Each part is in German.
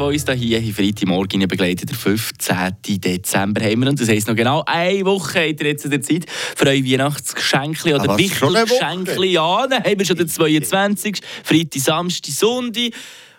die uns hier Freitagmorgen begleitet. Der 15. Dezember haben wir. Und das heisst noch genau eine Woche habt ihr jetzt in der Zeit für eure Weihnachtsgeschenke oder Ah, wichtige schon. Ja, dann haben wir schon den 22. Freitag, Samstag, Sonntag.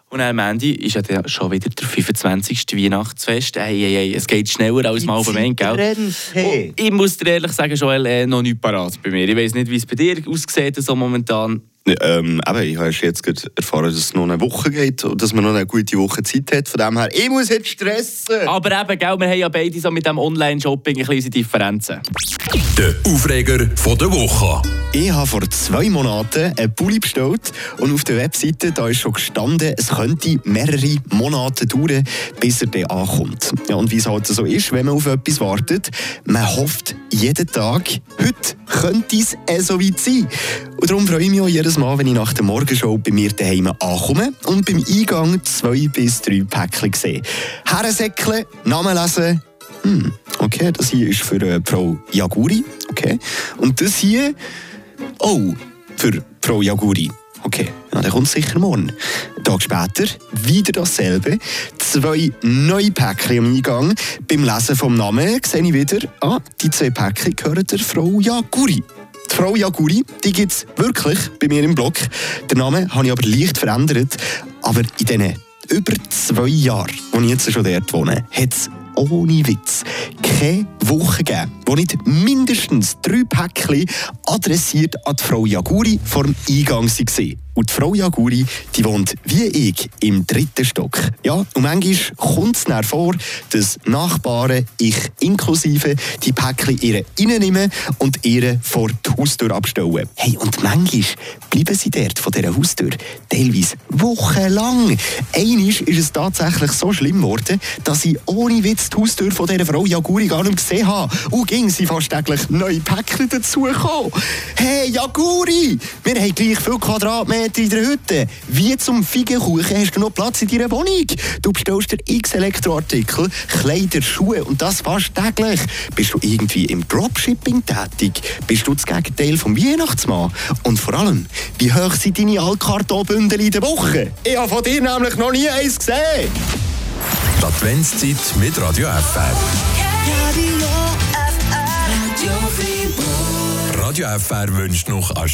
Und am Ende ist ja dann schon wieder der 25. Weihnachtsfest. Hey, hey, hey, es geht schneller als man vermeint, gell? rennt, hey. Und ich muss dir ehrlich sagen, Joel, äh, noch nicht parat bei mir. Ich weiß nicht, wie es bei dir aussieht, so momentan. Ähm, eben, ich habe jetzt gerade erfahren, dass es noch eine Woche geht und dass man noch eine gute Woche Zeit hat. Von dem her, ich muss jetzt stressen. Aber eben, gell, wir haben ja beide so mit dem Online-Shopping ein bisschen unsere Differenzen. Der Aufreger von der Woche. Ich habe vor zwei Monaten einen Pulli bestellt und auf der Webseite da ist schon gestanden, es könnte mehrere Monate dauern, bis er dann ankommt. Ja, und wie es halt so ist, wenn man auf etwas wartet, man hofft jeden Tag, heute könnte es eh so weit sein. Und darum freue ich mich auch jedes Mal, wenn ich nach der Morgenshow bei mir daheim ankomme und beim Eingang zwei bis drei Päckchen sehe. Herrensäckle, Namen lesen, hm, okay, das hier ist für äh, Frau Jaguri, okay. Und das hier Oh, für Frau Jaguri. Okay, ja, dann kommt sicher morgen. Einen Tag später wieder dasselbe. Zwei neue Päckchen am Eingang. Beim Lesen vom Namen sehe ich wieder, ah, die zwei Päckchen gehören der Frau Jaguri. Die Frau Jaguri, die gibt es wirklich bei mir im Blog. Den Namen habe ich aber leicht verändert. Aber in diesen über zwei Jahren, wo ich jetzt schon dort wohne, hat es ohne Witz keine Woche gegeben, wo nicht mindestens drei Päckchen adressiert an die Frau Jaguri vor dem Eingang waren. Und die Frau Jaguri, die wohnt wie ich im dritten Stock. Ja, und manchmal kommt es dann vor, dass Nachbarn, ich inklusive, die Päckchen ihre reinnehmen und ihre vor die Haustür abstellen. Hey, und manchmal bleiben sie dort von dieser Haustür teilweise wochenlang. Einmal ist es tatsächlich so schlimm geworden, dass ich ohne Witz die Haustür von dieser Frau Jaguri gar nicht gesehen habe. Und ging sie fast täglich neue Päckchen dazugekommen. Hey, Jaguri! Wir haben gleich viel Quadratmeter in der Hütte. Wie zum Feigenkuchen hast du noch Platz in deiner Wohnung. Du bestellst dir x Elektroartikel, Kleider, Schuhe und das fast täglich. Bist du irgendwie im Dropshipping tätig? Bist du das Gegenteil vom Weihnachtsmann? Und vor allem, wie hoch sind deine Altkartonbündel in der Woche? Ich habe von dir nämlich noch nie eins gesehen. Die Adventszeit mit Radio FR. Radio FR wünscht noch einen schönen